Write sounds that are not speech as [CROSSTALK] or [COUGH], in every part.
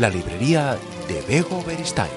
La librería de Bego Beristain.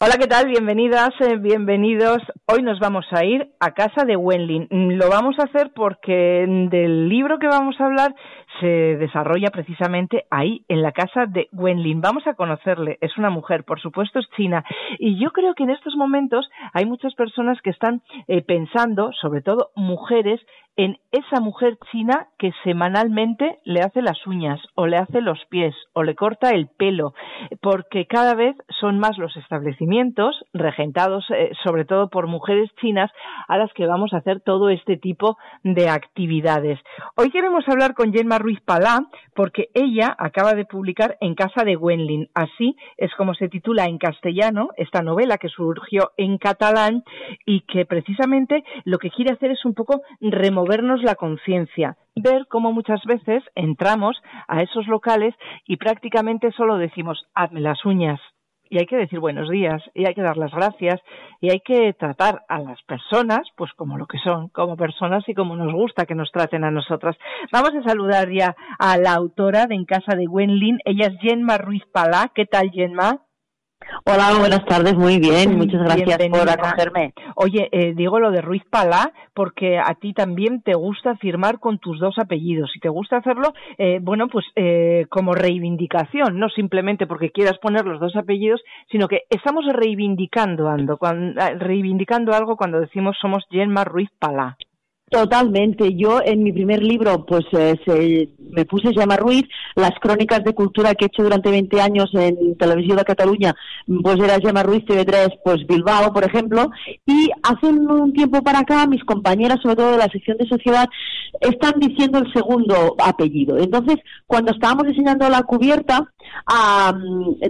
Hola, ¿qué tal? Bienvenidas, eh, bienvenidos. Hoy nos vamos a ir a casa de Wenlin. Mm, Lo vamos a hacer porque del libro que vamos a hablar se desarrolla precisamente ahí, en la casa de Wenlin. Vamos a conocerle. Es una mujer, por supuesto es china. Y yo creo que en estos momentos hay muchas personas que están eh, pensando, sobre todo mujeres, en esa mujer china que semanalmente le hace las uñas o le hace los pies o le corta el pelo, porque cada vez son más los establecimientos regentados eh, sobre todo por mujeres chinas a las que vamos a hacer todo este tipo de actividades. Hoy queremos hablar con Gemma Ruiz Palá porque ella acaba de publicar En casa de Wenlin. Así es como se titula en castellano esta novela que surgió en catalán y que precisamente lo que quiere hacer es un poco remover movernos la conciencia, ver cómo muchas veces entramos a esos locales y prácticamente solo decimos hazme las uñas. Y hay que decir buenos días, y hay que dar las gracias, y hay que tratar a las personas, pues como lo que son, como personas y como nos gusta que nos traten a nosotras. Vamos a saludar ya a la autora de En Casa de Wenlin, ella es Jenma Ruiz Palá. ¿Qué tal, Jenma? Hola, buenas tardes, muy bien, [LAUGHS] muchas gracias Bienvenida. por acogerme. Oye, eh, digo lo de Ruiz Palá porque a ti también te gusta firmar con tus dos apellidos y te gusta hacerlo, eh, bueno, pues eh, como reivindicación, no simplemente porque quieras poner los dos apellidos, sino que estamos reivindicando, ando, cuando, reivindicando algo cuando decimos somos Gemma Ruiz Palá. Totalmente. Yo en mi primer libro, pues eh, se, me puse Llama Ruiz, las crónicas de cultura que he hecho durante 20 años en Televisión de Cataluña, pues era Llama Ruiz TV3, pues Bilbao, por ejemplo, y hace un, tiempo para acá mis compañeras, sobre todo de la sección de sociedad, están diciendo el segundo apellido. Entonces, cuando estábamos diseñando la cubierta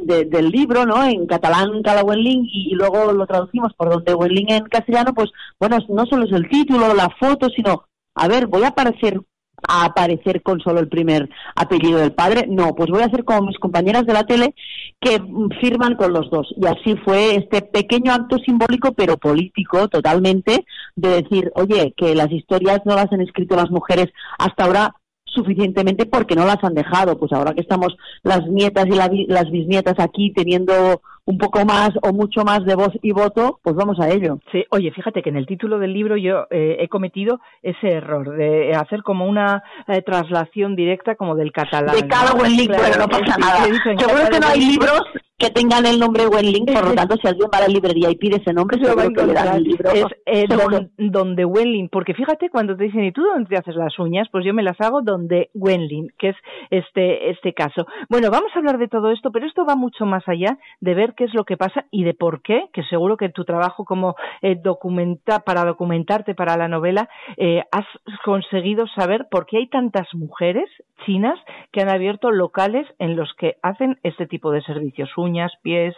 del libro, ¿no? En catalán, Cala Wenling, y, y luego lo traducimos por donde Wenling en castellano, pues bueno, no solo es el título, la foto, sino, a ver, voy a aparecer a aparecer con solo el primer apellido del padre, no, pues voy a hacer como mis compañeras de la tele que firman con los dos. Y así fue este pequeño acto simbólico, pero político totalmente, de decir, oye, que las historias no las han escrito las mujeres hasta ahora suficientemente porque no las han dejado. Pues ahora que estamos las nietas y las bisnietas aquí teniendo un poco más o mucho más de voz y voto, pues vamos a ello. Sí, oye, fíjate que en el título del libro yo eh, he cometido ese error de hacer como una eh, traslación directa como del catalán. de cada Claro, pero no pasa nada. Seguro que no hay libros que tengan el nombre Wenling, por lo tanto, si alguien va a la librería y pide ese nombre, seguro que le dan el libro. Es eh, don- donde Wenlin, porque fíjate cuando te dicen, ¿y tú dónde te haces las uñas? Pues yo me las hago donde Wenlin, que es este, este caso. Bueno, vamos a hablar de todo esto, pero esto va mucho más allá de ver qué es lo que pasa y de por qué, que seguro que tu trabajo como eh, documenta, para documentarte para la novela, eh, has conseguido saber por qué hay tantas mujeres chinas que han abierto locales en los que hacen este tipo de servicios, uñas, pies.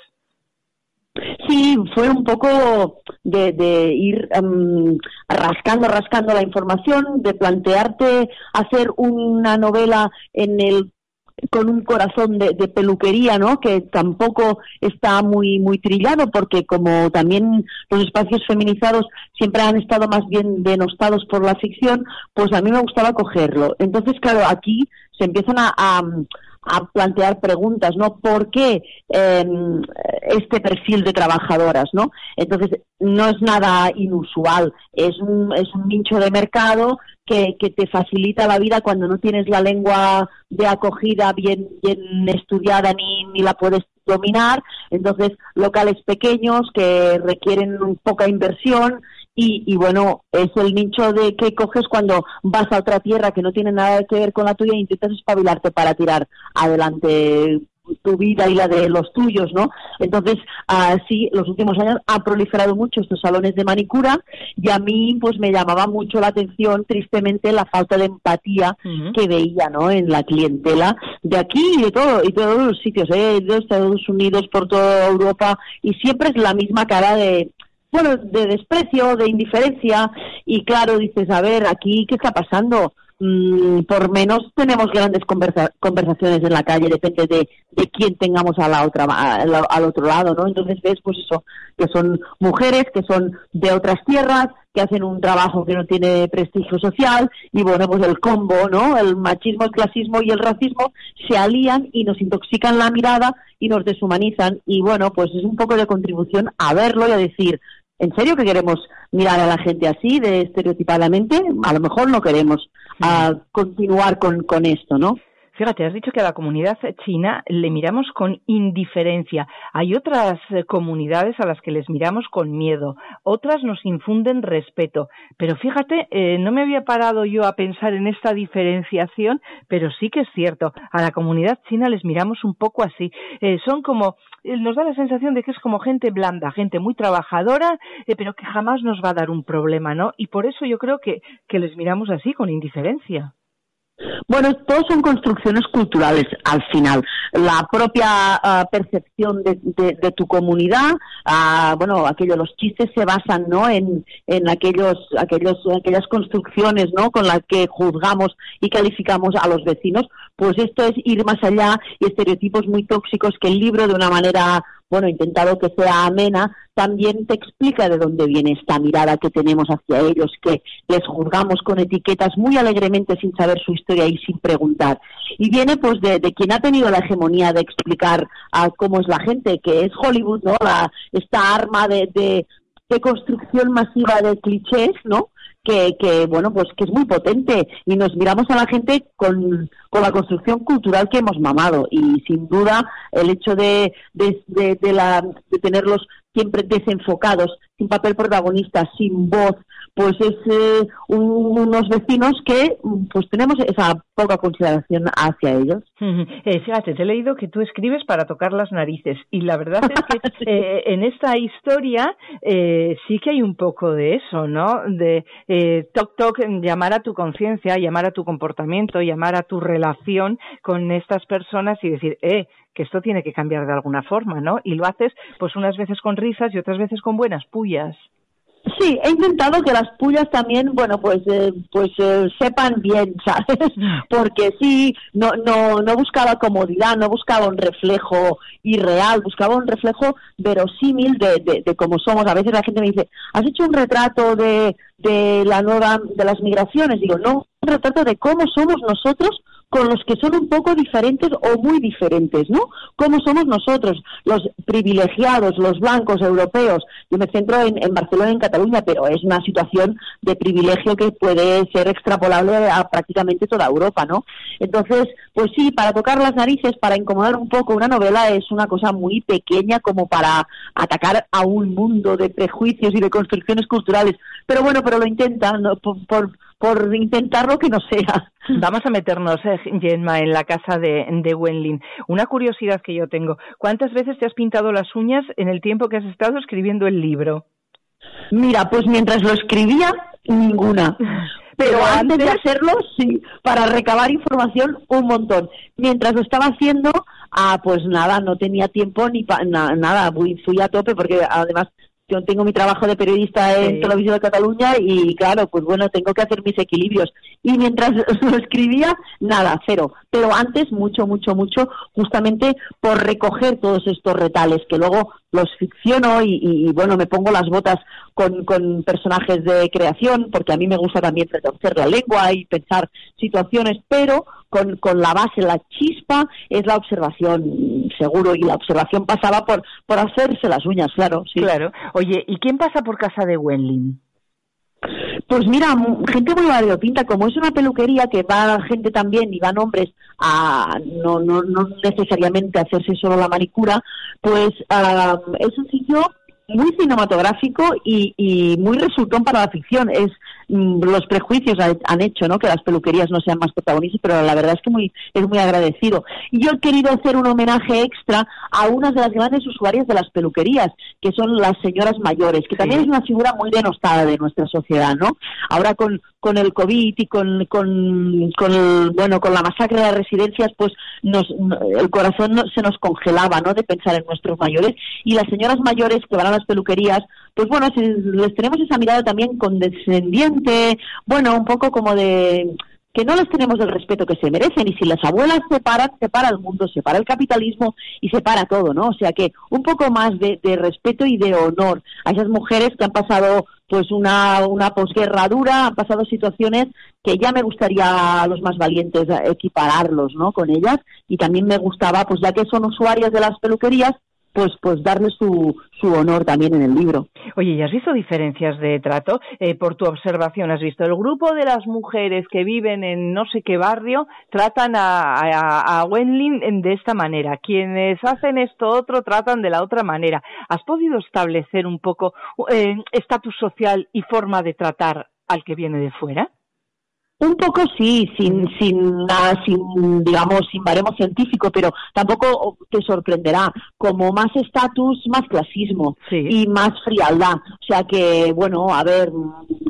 Sí, fue un poco de, de ir em, rascando, rascando la información, de plantearte hacer una novela en el con un corazón de, peluquería, ¿no? Que tampoco está muy muy trillado, porque como también los espacios feminizados siempre han estado más bien denostados por la ficción, pues a mí me gustaba cogerlo. Entonces, claro, aquí se empiezan a, a plantear preguntas, ¿no? ¿Por qué eh, este perfil de trabajadoras, ¿no? Entonces, no es nada inusual, es un, es un nicho de mercado que, que te facilita la vida cuando no tienes la lengua de acogida bien, bien estudiada ni, ni la puedes dominar. Entonces, locales pequeños que requieren poca inversión y, bueno, es el nicho de que coges cuando vas a otra tierra que no tiene nada que ver con la tuya e intentas espabilarte para tirar adelante tu vida y la de los tuyos, ¿no? Entonces, así, los últimos años han proliferado mucho estos salones de manicura y a mí, pues, me llamaba mucho la atención, tristemente, la falta de empatía que veía, ¿no? En la clientela de aquí y de todo, y todos los sitios, ¿eh? De Estados Unidos, por toda Europa, y siempre es la misma cara de, bueno, de desprecio, de indiferencia, y claro, dices, a ver, aquí, ¿qué está pasando? Mm, por menos tenemos grandes conversaciones en la calle, depende de, de quién tengamos a la otra, al, otro lado, ¿no? Entonces ves, pues eso, que son mujeres, que son de otras tierras, que hacen un trabajo que no tiene prestigio social, y bueno, pues el combo, ¿no? El machismo, el clasismo y el racismo se alían y nos intoxican la mirada y nos deshumanizan, y bueno, pues es un poco de contribución a verlo y a decir, ¿En serio que queremos mirar a la gente así, de estereotipadamente? A lo mejor no queremos continuar con, con esto, ¿no? Fíjate, has dicho que a la comunidad china le miramos con indiferencia. Hay otras eh, comunidades a las que les miramos con miedo, otras nos infunden respeto. Pero fíjate, eh, no me había parado yo a pensar en esta diferenciación, pero sí que es cierto, a la comunidad china les miramos un poco así. Eh, son como, nos da la sensación de que es como gente blanda, gente muy trabajadora, pero que jamás nos va a dar un problema, ¿no? Y por eso yo creo que, que les miramos así, con indiferencia. Bueno, todos son construcciones culturales al final. La propia ah, percepción de, tu comunidad, uh, bueno, aquello, los chistes se basan, ¿no? En, en aquellos, aquellos, aquellas construcciones, ¿no? Con las que juzgamos y calificamos a los vecinos. Pues esto es ir más allá y estereotipos muy tóxicos que el libro de una manera bueno, intentado que sea amena, también te explica de dónde viene esta mirada que tenemos hacia ellos, que les juzgamos con etiquetas muy alegremente sin saber su historia y sin preguntar. Y viene pues de, quien ha tenido la hegemonía de explicar a cómo es la gente, que es Hollywood, ¿no? La, esta arma de, de, de construcción masiva de clichés, ¿no? que, bueno, pues que es muy potente y nos miramos a la gente con, con la construcción cultural que hemos mamado y sin duda el hecho de, de, de, la, de tenerlos siempre desenfocados, sin papel protagonista, sin voz, pues es eh, unos vecinos que pues tenemos esa poca consideración hacia ellos. [LAUGHS] Eh, fíjate, te he leído que tú escribes para tocar las narices y la verdad es que [LAUGHS] eh, en esta historia eh, sí que hay un poco de eso, ¿no? De eh, toc toc, llamar a tu conciencia, llamar a tu comportamiento, llamar a tu relación con estas personas y decir, eh, que esto tiene que cambiar de alguna forma, ¿no? Y lo haces pues unas veces con risas y otras veces con buenas pullas. Sí, he intentado que las pullas también, bueno, pues, eh, pues eh, sepan bien, [LAUGHS] ¿sabes? Porque sí, no, no, no buscaba comodidad, no buscaba un reflejo irreal, buscaba un reflejo verosímil de, de, de cómo somos. A veces la gente me dice, ¿has hecho un retrato de, de la nueva, de las migraciones? Digo, no, un retrato de cómo somos nosotros con los que son un poco diferentes o muy diferentes, ¿no? ¿Cómo somos nosotros, los privilegiados, los blancos europeos? Yo me centro en, Barcelona y en Cataluña, pero es una situación de privilegio que puede ser extrapolable a prácticamente toda Europa, ¿no? Entonces, pues sí, para tocar las narices, para incomodar un poco una novela es una cosa muy pequeña como para atacar a un mundo de prejuicios y de construcciones culturales. Pero bueno, pero lo intentan, ¿no? por por intentarlo que no sea. Vamos a meternos, eh, Gemma, en la casa de, de Wenlin. Una curiosidad que yo tengo, ¿cuántas veces te has pintado las uñas en el tiempo que has estado escribiendo el libro? Mira, pues mientras lo escribía, ninguna. [LAUGHS] Pero, antes de hacerlo, sí, para recabar información, un montón. Mientras lo estaba haciendo, ah, pues nada, no tenía tiempo ni para nada, fui a tope porque además yo tengo mi trabajo de periodista en Televisión de Cataluña y claro, pues bueno, tengo que hacer mis equilibrios. Y mientras [LAUGHS] lo escribía, nada, cero. Pero antes, mucho, mucho, mucho, justamente por recoger todos estos retales que luego los ficciono y, bueno, me pongo las botas con, con, personajes de creación, porque a mí me gusta también retorcer la lengua y pensar situaciones, pero con, con la base, la chispa, es la observación, seguro, y la observación pasaba por, por hacerse las uñas, claro. Sí. Claro. Oye, ¿y quién pasa por casa de Wenlin? Pues mira, gente muy variopinta, como es una peluquería que va gente también y van hombres a no, no, no necesariamente hacerse solo la manicura, pues uh, es un muy cinematográfico y, y muy resultón para la ficción. Es mm, los prejuicios han hecho, ¿no? Que las peluquerías no sean más protagonistas, pero la verdad es que muy es muy agradecido. Y yo he querido hacer un homenaje extra a una de las grandes usuarias de las peluquerías, que son las señoras mayores, que también es una figura muy denostada de nuestra sociedad, ¿no? Ahora con con el COVID y con, con, con bueno con la masacre de las residencias pues nos el corazón se nos congelaba no de pensar en nuestros mayores y las señoras mayores que van a las peluquerías pues bueno si les tenemos esa mirada también condescendiente bueno un poco como de que no les tenemos el respeto que se merecen y si las abuelas se paran, se para el mundo, se para el capitalismo y se para todo, ¿no? O sea que un poco más de, respeto y de honor a esas mujeres que han pasado pues una, una posguerra dura, han pasado situaciones que ya me gustaría a los más valientes equipararlos, ¿no? Con ellas y también me gustaba, pues ya que son usuarias de las peluquerías, pues pues darle su, su honor también en el libro. Oye, ¿y has visto diferencias de trato? Eh, por tu observación, ¿has visto el grupo de las mujeres que viven en no sé qué barrio tratan a, a, a Wenlin de esta manera? Quienes hacen esto otro tratan de la otra manera. ¿Has podido establecer un poco eh, estatus social y forma de tratar al que viene de fuera? Un poco sí, sin, sin, sin, digamos, sin baremo científico, pero tampoco te sorprenderá. Como más estatus, más clasismo y más frialdad. O sea que, bueno, a ver,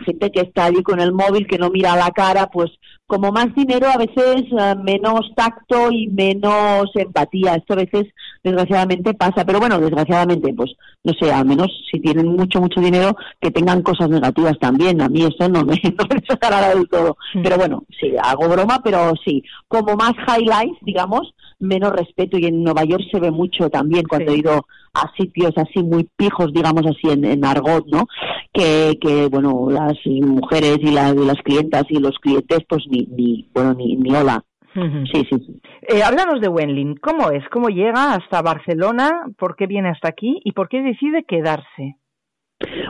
gente que está allí con el móvil, que no mira a la cara, pues como más dinero, a veces eh, menos tacto y menos empatía. Esto a veces, desgraciadamente, pasa. Pero bueno, desgraciadamente, pues no sé, al menos si tienen mucho, mucho dinero, que tengan cosas negativas también. A mí eso no me, [LAUGHS] no me del todo. Mm. Pero bueno, sí, hago broma, pero sí. Como más highlights, digamos, menos respeto. Y en Nueva York se ve mucho también cuando he ido a sitios así muy pijos, digamos así, en, en argot, ¿no? Que, que, bueno, las mujeres y, las clientas y los clientes, pues ni, ni bueno, ni, ni hola. Sí, sí. sí. Eh, háblanos de Wenlin. ¿Cómo es? ¿Cómo llega hasta Barcelona? ¿Por qué viene hasta aquí? ¿Y por qué decide quedarse?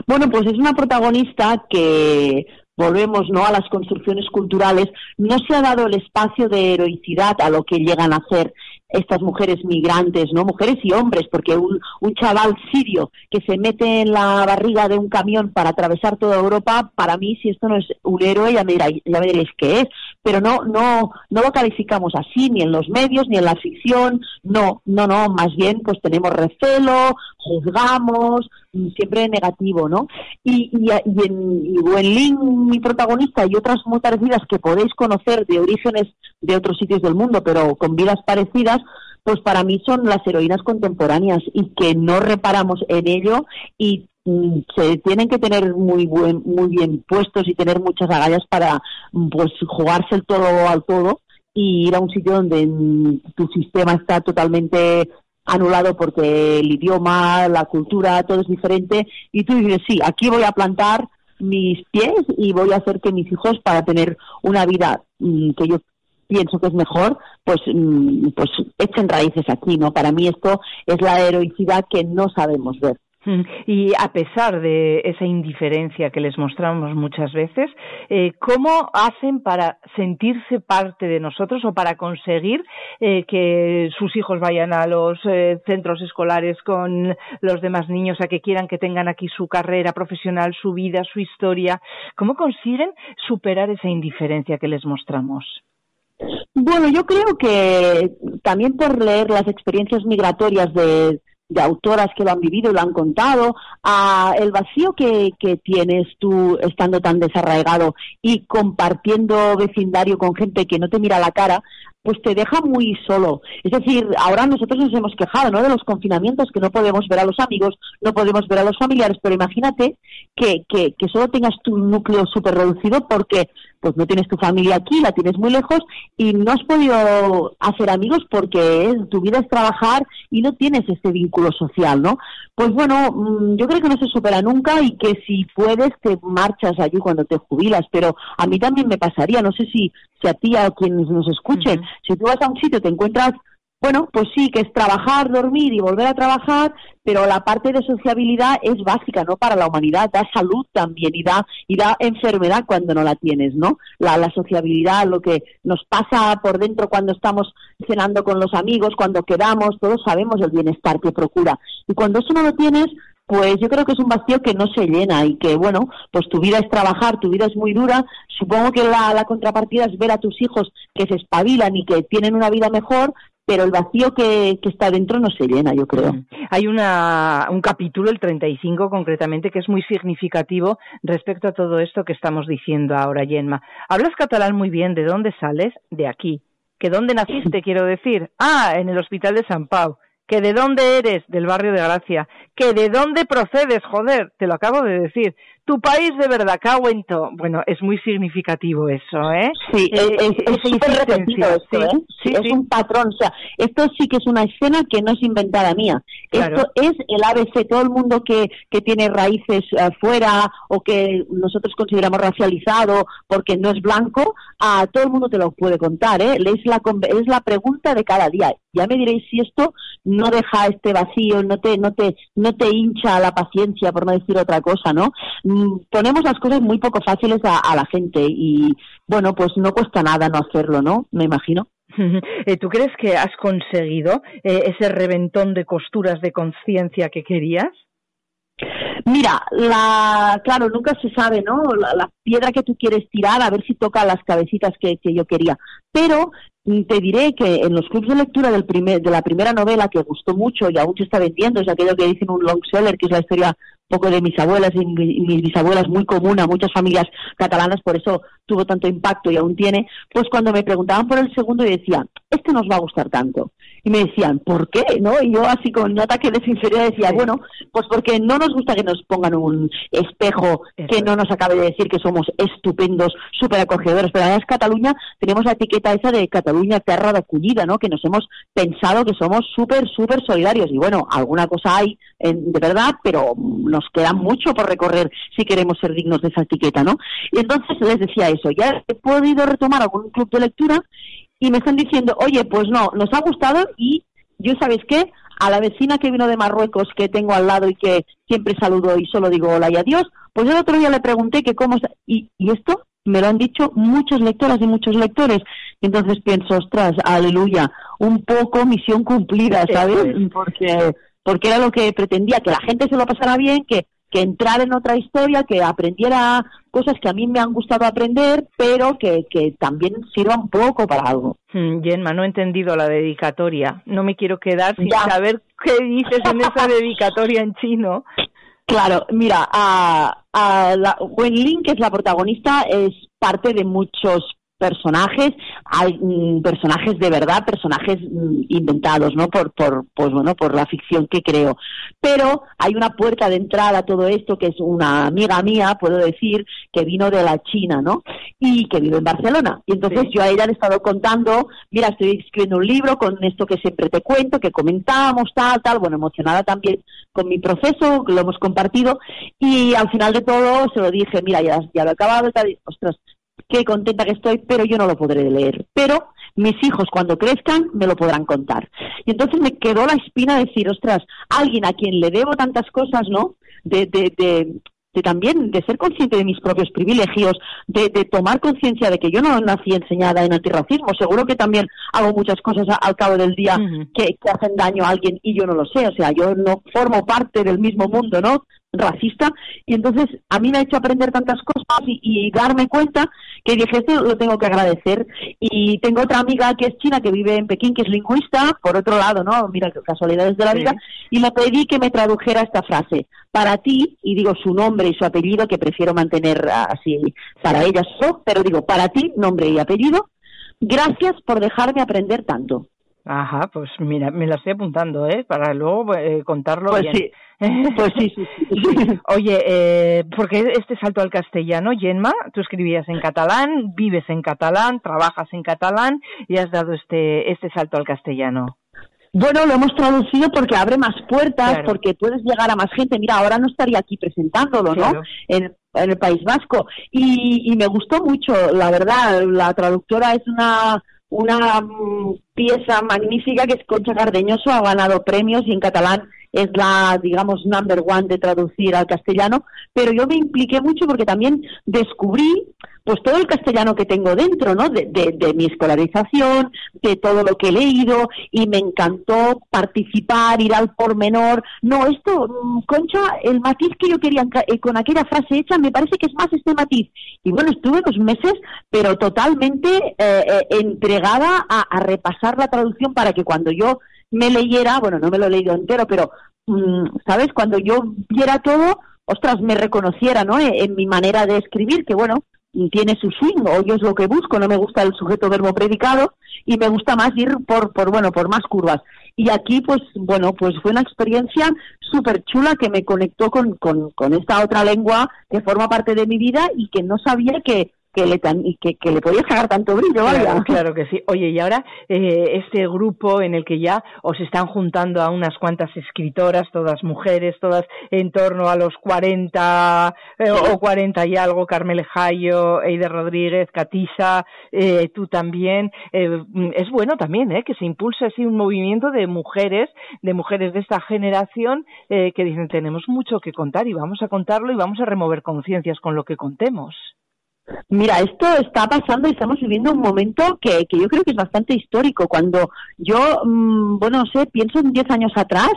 Bueno, pues es una protagonista que volvemos no a las construcciones culturales, no se ha dado el espacio de heroicidad a lo que llegan a hacer estas mujeres migrantes, ¿no? Mujeres y hombres, porque un, un chaval sirio que se mete en la barriga de un camión para atravesar toda Europa, para mí, si esto no es un héroe, ya me, ya me diréis qué es. Pero no, no, no lo calificamos así, ni en los medios, ni en la ficción, no, no, no, más bien pues tenemos recelo, juzgamos, siempre negativo, ¿no? Y, y, y en y Wenlin, mi protagonista, y otras muy parecidas que podéis conocer de orígenes de otros sitios del mundo, pero con vidas parecidas, pues para mí son las heroínas contemporáneas y que no reparamos en ello y mm, se tienen que tener muy buen, muy bien puestos y tener muchas agallas para mm, pues jugarse el todo al todo y ir a un sitio donde mm, tu sistema está totalmente anulado porque el idioma, la cultura, todo es diferente y tú dices, sí, aquí voy a plantar mis pies y voy a hacer que mis hijos para tener una vida que yo pienso que es mejor, pues, mm, pues echen raíces aquí, ¿no? Para mí esto es la heroicidad que no sabemos ver. [LAUGHS] Y a pesar de esa indiferencia que les mostramos muchas veces, eh, ¿cómo hacen para sentirse parte de nosotros o para conseguir eh, que sus hijos vayan a los eh, centros escolares con los demás niños, a que quieran que tengan aquí su carrera profesional, su vida, su historia? ¿Cómo consiguen superar esa indiferencia que les mostramos? Bueno, yo creo que también por leer las experiencias migratorias de, autoras que lo han vivido y lo han contado, a el vacío que, que tienes tú estando tan desarraigado y compartiendo vecindario con gente que no te mira la cara, pues te deja muy solo. Es decir, ahora nosotros nos hemos quejado, ¿no? De los confinamientos, que no podemos ver a los amigos, no podemos ver a los familiares, pero imagínate que, que, que solo tengas tu núcleo súper reducido porque pues no tienes tu familia aquí, la tienes muy lejos y no has podido hacer amigos porque tu vida es trabajar y no tienes este vínculo social, ¿no? Pues bueno, mm, yo creo que no se supera nunca y que si puedes te marchas allí cuando te jubilas, pero a mí también me pasaría, no sé si, si a ti a quienes nos escuchen, si tú vas a un sitio te encuentras bueno, pues sí, que es trabajar, dormir y volver a trabajar, pero la parte de sociabilidad es básica, ¿no? Para la humanidad, da salud también y da, y da enfermedad cuando no la tienes, ¿no? La, la sociabilidad, lo que nos pasa por dentro cuando estamos cenando con los amigos, cuando quedamos, todos sabemos el bienestar que procura. Y cuando eso no lo tienes, pues yo creo que es un vacío que no se llena y que, bueno, pues tu vida es trabajar, tu vida es muy dura. Supongo que la, la contrapartida es ver a tus hijos que se espabilan y que tienen una vida mejor, pero el vacío que, que, está dentro no se llena, yo creo. Mm. Hay una, un capítulo, el 35 concretamente, que es muy significativo respecto a todo esto que estamos diciendo ahora, Yenma. Hablas catalán muy bien, ¿de dónde sales? De aquí. ¿Que dónde naciste, quiero decir? Ah, en el Hospital de San Pau. ¿Que de dónde eres? Del barrio de Gracia. ¿Que de dónde procedes? Joder, te lo acabo de decir tu país de verdad, Cahuento. Bueno, es muy significativo eso, ¿eh? Sí, eh, es, es, repetido esto, ¿eh? Sí, es un patrón. O sea, esto sí que es una escena que no es inventada mía. Esto es el ABC. Todo el mundo que, que tiene raíces afuera o que nosotros consideramos racializado porque no es blanco, a todo el mundo te lo puede contar, ¿eh? Es la, es la pregunta de cada día. Ya me diréis si esto no deja este vacío, no te, no te, no te hincha la paciencia, por no decir otra cosa, ¿no? Mm, ponemos las cosas muy poco fáciles a, la gente y, bueno, pues no cuesta nada no hacerlo, ¿no? Me imagino. [LAUGHS] Eh, ¿Tú crees que has conseguido eh, ese reventón de costuras de conciencia que querías? Mira, la, claro, nunca se sabe, ¿no? La, piedra que tú quieres tirar, a ver si toca las cabecitas que, que yo quería. Pero mm, te diré que en los clubes de lectura del primer, de la primera novela que gustó mucho y aún se está vendiendo, es aquello que dicen un long seller, que es la historia poco de mis abuelas y mis bisabuelas, muy común a muchas familias catalanas, por eso tuvo tanto impacto y aún tiene, pues cuando me preguntaban por el segundo y decía, este nos va a gustar tanto. Y me decían, ¿por qué? ¿No? Y yo así con un ataque de sinceridad decía, bueno, pues porque no nos gusta que nos pongan un espejo que no nos acabe de decir que somos estupendos, súper acogedores, pero además Cataluña tenemos la etiqueta esa de Cataluña tierra de acogida, ¿no? Que nos hemos pensado que somos súper, súper solidarios. Y bueno, alguna cosa hay de verdad, pero nos queda mucho por recorrer si queremos ser dignos de esa etiqueta, ¿no? Y entonces les decía eso, ya he podido retomar algún club de lectura y me están diciendo, oye, pues no, nos ha gustado y yo, ¿sabes qué? A la vecina que vino de Marruecos, que tengo al lado y que siempre saludo y solo digo hola y adiós, pues el otro día le pregunté que cómo... Y, y esto me lo han dicho muchas lectoras y muchos lectores. Entonces pienso, ostras, aleluya, un poco misión cumplida, ¿sabes? Porque, porque era lo que pretendía, que la gente se lo pasara bien, que que entrar en otra historia, que aprendiera cosas que a mí me han gustado aprender, pero que, que también sirva un poco para algo. Mm, Gemma, no he entendido la dedicatoria. No me quiero quedar sin saber qué dices en esa [LAUGHS] dedicatoria en chino. Claro, mira, a, a la, Wen Lin, que es la protagonista, es parte de muchos personajes, hay mm, personajes de verdad, personajes mm, inventados, ¿no? Por, por, pues bueno, por la ficción que creo. Pero hay una puerta de entrada a todo esto que es una amiga mía, puedo decir, que vino de la China, ¿no? Y que vive en Barcelona. Y entonces yo a ella le he estado contando, mira, estoy escribiendo un libro con esto que siempre te cuento, que comentábamos, tal, tal, bueno, emocionada también con mi proceso, lo hemos compartido, y al final de todo se lo dije, mira, ya, ya lo he acabado, tal, ostras, qué contenta que estoy, pero yo no lo podré leer. Pero mis hijos cuando crezcan me lo podrán contar. Y entonces me quedó la espina de decir, ostras, alguien a quien le debo tantas cosas, ¿no? De, de, de, de también de ser consciente de mis propios privilegios, de, de tomar conciencia de que yo no nací enseñada en antirracismo, seguro que también hago muchas cosas al cabo del día que, que, hacen daño a alguien y yo no lo sé, o sea, yo no formo parte del mismo mundo, ¿no? Racista. Y entonces a mí me ha hecho aprender tantas cosas y, darme cuenta que dije esto lo tengo que agradecer. Y tengo otra amiga que es china que vive en Pekín que es lingüista por otro lado no mira casualidades de la vida. Y le pedí que me tradujera esta frase para ti y digo su nombre y su apellido que prefiero mantener así para ella pero digo para ti nombre y apellido gracias por dejarme aprender tanto Ajá, pues mira, me la estoy apuntando, ¿eh? Para luego eh, contarlo pues bien. Sí. Pues sí, [LAUGHS] sí, Oye, eh, ¿por qué este salto al castellano, Yenma? Tú escribías en catalán, vives en catalán, trabajas en catalán y has dado este, este salto al castellano. Bueno, lo hemos traducido porque abre más puertas, porque puedes llegar a más gente. Mira, ahora no estaría aquí presentándolo, ¿no? En, en, el País Vasco. Y, y me gustó mucho, la verdad. La traductora es una una mm, pieza magnífica que es Concha Cardeñoso, ha ganado premios y en catalán es la, digamos, number one de traducir al castellano, pero yo me impliqué mucho porque también descubrí pues todo el castellano que tengo dentro, ¿no? De, de, mi escolarización, de todo lo que he leído y me encantó participar, ir al pormenor. No, esto, mm, Concha, el matiz que yo quería eh, con aquella frase hecha me parece que es más este matiz. Y bueno, estuve dos meses, pero totalmente eh, eh, entregada a, a repasar la traducción para que cuando yo me leyera, bueno, no me lo he leído entero, pero, mm, ¿sabes? Cuando yo viera todo, ostras, me reconociera, ¿no? En, mi manera de escribir, que bueno, tiene su swing, o yo es lo que busco, no me gusta el sujeto verbo predicado y me gusta más ir por, por bueno, por más curvas. Y aquí, pues, bueno, pues fue una experiencia súper chula que me conectó con, con, con esta otra lengua que forma parte de mi vida y que no sabía que, que le, que, que le podía sacar tanto brillo, vaya. [LAUGHS] Claro, que sí. Oye, y ahora eh, este grupo en el que ya os están juntando a unas cuantas escritoras, todas mujeres, todas en torno a los 40 eh, o 40 y algo, Carmel Jayo, Eide Rodríguez, Catisa, eh, tú también. es bueno también que se impulse así un movimiento de mujeres, de mujeres de esta generación que dicen tenemos mucho que contar y vamos a contarlo y vamos a remover conciencias con lo que contemos. Mira, esto está pasando y estamos viviendo un momento que, que yo creo que es bastante histórico. Cuando yo, mm, bueno, no sé, pienso en 10 años atrás,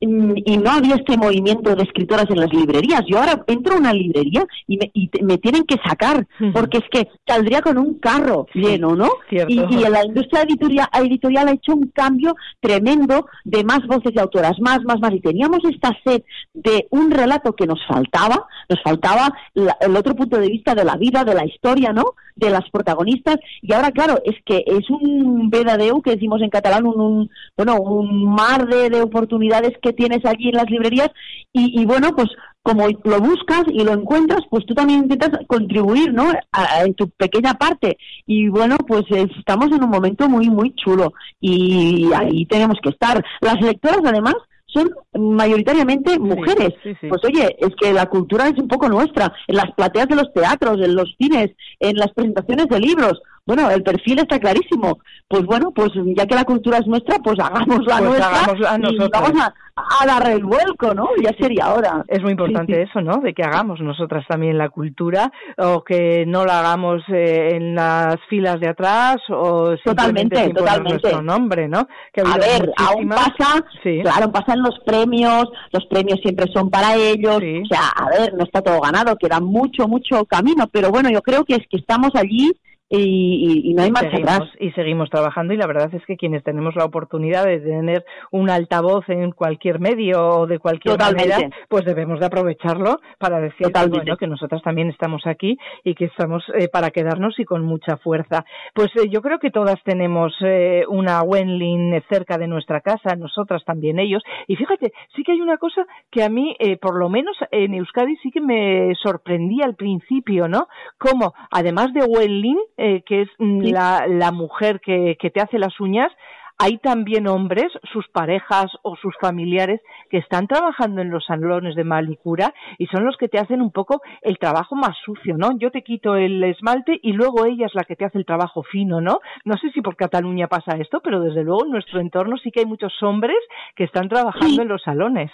y no había este movimiento de escritoras en las librerías. Yo ahora entro a una librería y me, y me tienen que sacar, porque es que saldría con un carro lleno, ¿no? Y, y, la industria editorial, editorial ha hecho un cambio tremendo de más voces de autoras, más, más, más. Y teníamos esta sed de un relato que nos faltaba, nos faltaba el otro punto de vista de la vida, de la historia, ¿no? De las protagonistas. Y ahora, claro, es que es un vedadeu que decimos en catalán, un, bueno, un mar de, de oportunidades que tienes allí en las librerías y, bueno, pues como lo buscas y lo encuentras, pues tú también intentas contribuir, ¿no? en tu pequeña parte. Y bueno, pues estamos en un momento muy, muy chulo y ahí tenemos que estar. Las lectoras, además, son mayoritariamente mujeres. Pues oye, es que la cultura es un poco nuestra, en las plateas de los teatros, en los cines, en las presentaciones de libros. Bueno, el perfil está clarísimo. Pues bueno, pues ya que la cultura es nuestra, pues hagámosla pues nuestra y vamos a, a, dar el vuelco, ¿no? Ya sería ahora. Es muy importante eso, ¿no? De que hagamos nosotras también la cultura o que no la hagamos eh, en las filas de atrás o totalmente, totalmente. nuestro nombre, ¿no? Que a ver, aún pasa, claro, pasan los premios, los premios siempre son para ellos, o sea, a ver, no está todo ganado, queda mucho, mucho camino, pero bueno, yo creo que es que estamos allí y, no hay marcha seguimos, atrás. Y seguimos trabajando y la verdad es que quienes tenemos la oportunidad de tener un altavoz en cualquier medio o de cualquier manera, pues debemos de aprovecharlo para decir que nosotras también estamos aquí y que estamos eh, para quedarnos y con mucha fuerza. Pues eh, yo creo que todas tenemos eh, una Wenlin cerca de nuestra casa, nosotras también ellos. Y fíjate, sí que hay una cosa que a mí, por lo menos en Euskadi, sí que me sorprendía al principio, ¿no? Como además de Wenlin, eh, que es mm, la, la, mujer que, que te hace las uñas, hay también hombres, sus parejas o sus familiares, que están trabajando en los salones de malicura y son los que te hacen un poco el trabajo más sucio, ¿no? Yo te quito el esmalte y luego ella es la que te hace el trabajo fino, ¿no? No sé si por Cataluña pasa esto, pero desde luego en nuestro entorno sí que hay muchos hombres que están trabajando en los salones.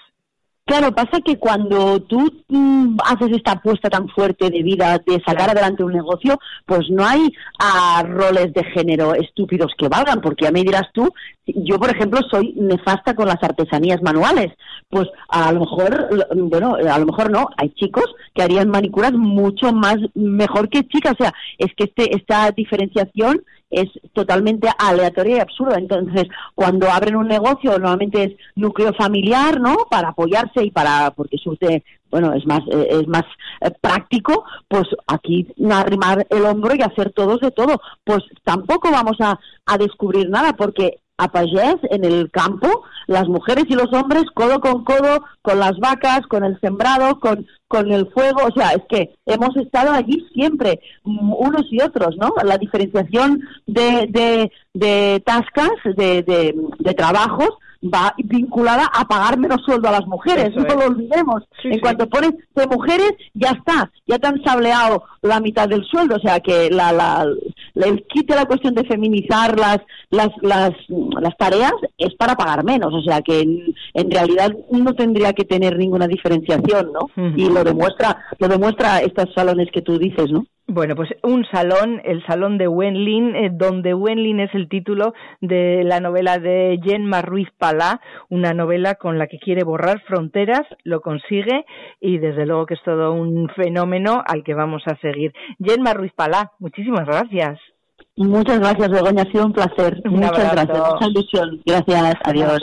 Claro, pasa que cuando tú mm, haces esta apuesta tan fuerte de vida, de sacar adelante un negocio, pues no hay ah, roles de género estúpidos que valgan, porque ya me dirás tú, yo por ejemplo soy nefasta con las artesanías manuales, pues a lo mejor, bueno, a lo mejor no, hay chicos que harían manicuras mucho más mejor que chicas, o sea, es que este, esta diferenciación es totalmente aleatoria y absurda. Entonces, cuando abren un negocio, normalmente es núcleo familiar, ¿no? Para apoyarse y para, porque surte, bueno, es más, eh, es más eh, práctico, pues aquí arrimar el hombro y hacer todos de todo. Pues tampoco vamos a, a descubrir nada, porque a payés en el campo, las mujeres y los hombres codo con codo, con las vacas, con el sembrado, con, con el fuego, o sea, es que hemos estado allí siempre, mm, unos y otros, ¿no? La diferenciación de, de, de tascas, de, de, de trabajos, va vinculada a pagar menos sueldo a las mujeres, no lo olvidemos. en cuanto pones de mujeres, ya está, ya te han sableado la mitad del sueldo, o sea que la, la, el quite la cuestión de feminizar las, las, las, las tareas es para pagar menos, o sea que en, realidad no tendría que tener ninguna diferenciación, ¿no? Y lo demuestra, lo demuestra estos salones que tú dices, ¿no? Bueno, pues un salón, el salón de Wenlin, eh, donde Wenlin es el título de la novela de Jenma Ruiz Palá, una novela con la que quiere borrar fronteras, lo consigue y desde luego que es todo un fenómeno al que vamos a seguir. Jenma Ruiz Palá, muchísimas gracias. Muchas gracias, Begoña, ha sido un placer. Muchas gracias, mucha ilusión. Gracias, adiós.